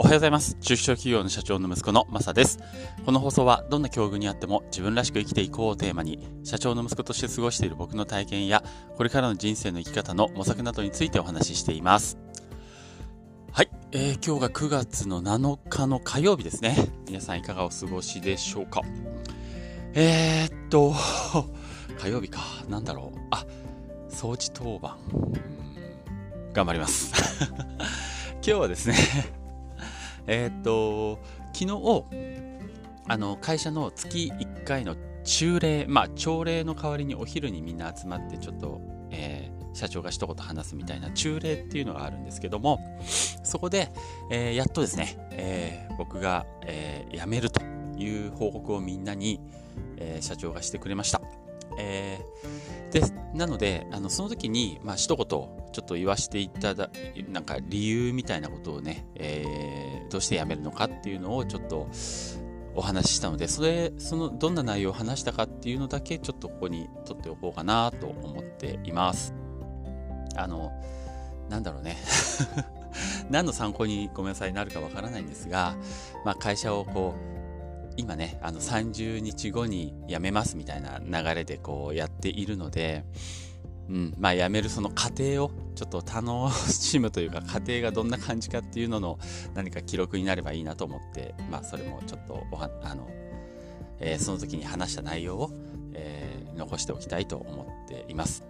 おはようございます。中小企業の社長の息子のマサです。この放送はどんな境遇にあっても自分らしく生きていこうをテーマに、社長の息子として過ごしている僕の体験や、これからの人生の生き方の模索などについてお話ししています。はい、えー、今日が9月の7日の火曜日ですね。皆さんいかがお過ごしでしょうかえー、っと、火曜日か。なんだろう。あ、掃除当番。頑張ります。今日はですねえっと、昨日、あの、会社の月1回の中例、まあ、朝礼の代わりにお昼にみんな集まって、ちょっと、えー、社長が一言話すみたいな中例っていうのがあるんですけども、そこで、えー、やっとですね、えー、僕が、えー、辞めるという報告をみんなに、えー、社長がしてくれました。えー、でなのであのその時に、まあ一言ちょっと言わせていただなんか理由みたいなことをね、えー、どうして辞めるのかっていうのをちょっとお話ししたのでそれそのどんな内容を話したかっていうのだけちょっとここに取っておこうかなと思っています。あのなんだろうね。何の参考にごめんなさいなるかわからないんですが、まあ、会社をこう今ね、あの30日後に辞めますみたいな流れでこうやっているので、うん、まあ辞めるその過程をちょっと楽しむというか、過程がどんな感じかっていうのの何か記録になればいいなと思って、まあそれもちょっとおは、あの、えー、その時に話した内容を、えー、残しておきたいと思っています。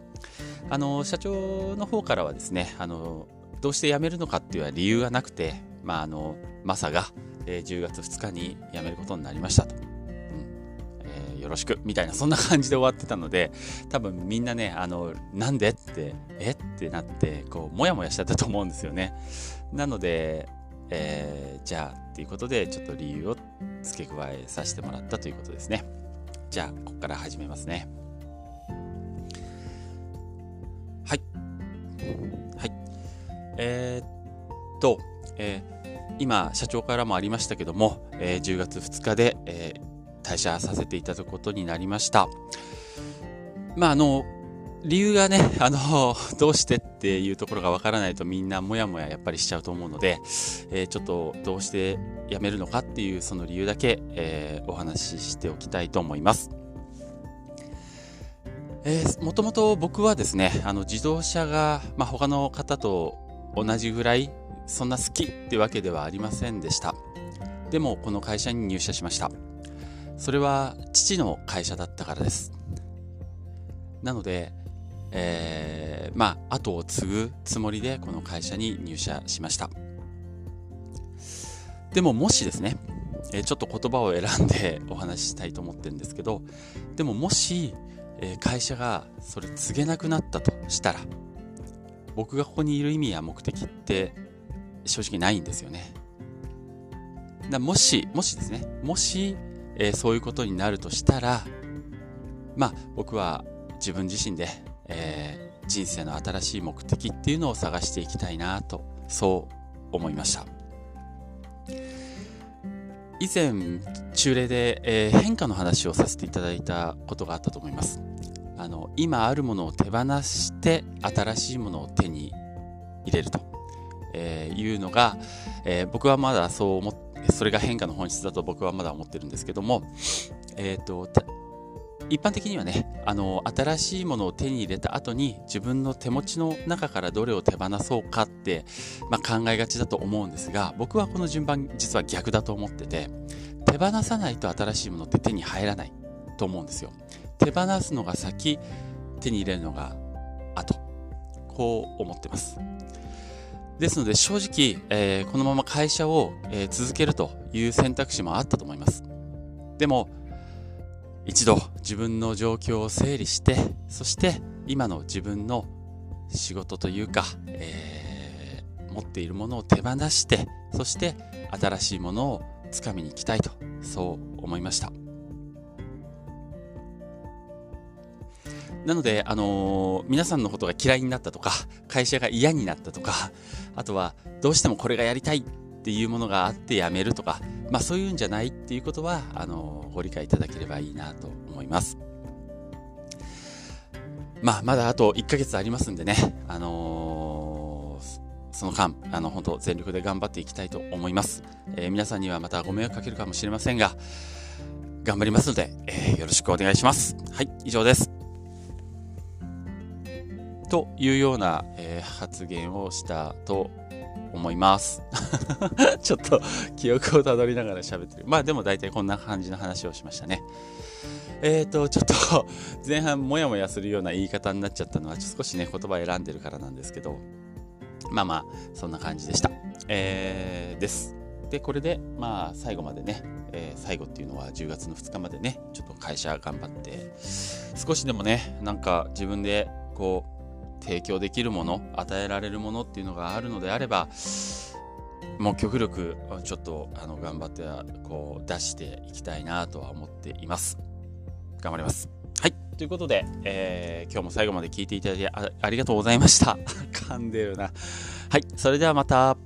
あの、社長の方からはですね、あの、どうして辞めるのかっていう理由がなくて、まああの、マサが、えー、10月2日に辞めることになりましたと。よろしく。みたいなそんな感じで終わってたので多分みんなねあのなんでってえってなってこうモヤモヤしちゃったと思うんですよね。なので、えー、じゃあっていうことでちょっと理由を付け加えさせてもらったということですね。じゃあここから始めますね。はい。はい。えー、っとえー今、社長からもありましたけども、えー、10月2日で、えー、退社させていただくことになりました。まあ、あの、理由がね、あの、どうしてっていうところがわからないとみんなもやもややっぱりしちゃうと思うので、えー、ちょっとどうして辞めるのかっていうその理由だけ、えー、お話ししておきたいと思います。えー、もともと僕はですね、あの自動車が、まあ、他の方と同じぐらいそんな好きってわけではありませんでした。でもこの会社に入社しました。それは父の会社だったからです。なので、えー、まあ後を継ぐつもりでこの会社に入社しました。でももしですね、えー、ちょっと言葉を選んでお話ししたいと思ってるんですけどでももし、えー、会社がそれ告げなくなったとしたら僕がここにいる意味や目的って正直ないんですよね。だもし、もしですね、もし、えー、そういうことになるとしたら、まあ僕は自分自身で、えー、人生の新しい目的っていうのを探していきたいなと、そう思いました。以前、中例で、えー、変化の話をさせていただいたことがあったと思います。あの今あるものを手放して新しいものを手に入れると。えー、いうのが、えー、僕はまだそう思ってそれが変化の本質だと僕はまだ思ってるんですけども、えーと、一般的にはねあの新しいものを手に入れた後に自分の手持ちの中からどれを手放そうかって、まあ、考えがちだと思うんですが僕はこの順番実は逆だと思ってて手放さないと新しいものって手に入らないと思うんですよ手放すのが先手に入れるのが後こう思ってますですので正直、えー、このまま会社を、えー、続けるという選択肢もあったと思います。でも、一度自分の状況を整理して、そして今の自分の仕事というか、えー、持っているものを手放して、そして新しいものをつかみに行きたいと、そう思いました。なので、あのー、皆さんのことが嫌いになったとか、会社が嫌になったとか、あとは、どうしてもこれがやりたいっていうものがあって辞めるとか、まあそういうんじゃないっていうことは、あのー、ご理解いただければいいなと思います。まあ、まだあと1ヶ月ありますんでね、あのー、その間、あの、本当全力で頑張っていきたいと思います。えー、皆さんにはまたご迷惑かけるかもしれませんが、頑張りますので、えー、よろしくお願いします。はい、以上です。というような、えー、発言をしたと思います。ちょっと記憶をたどりながら喋ってる。まあでも大体こんな感じの話をしましたね。えっ、ー、と、ちょっと 前半もやもやするような言い方になっちゃったのは少しね、言葉選んでるからなんですけど、まあまあ、そんな感じでした。えー、です。で、これで、まあ、最後までね、えー、最後っていうのは10月の2日までね、ちょっと会社頑張って、少しでもね、なんか自分でこう、提供できるもの与えられるものっていうのがあるのであればもう極力ちょっとあの頑張ってこう出していきたいなとは思っています。頑張ります。はい。ということで、えー、今日も最後まで聞いていただいてありがとうございました。噛んでるな。はい。それではまた。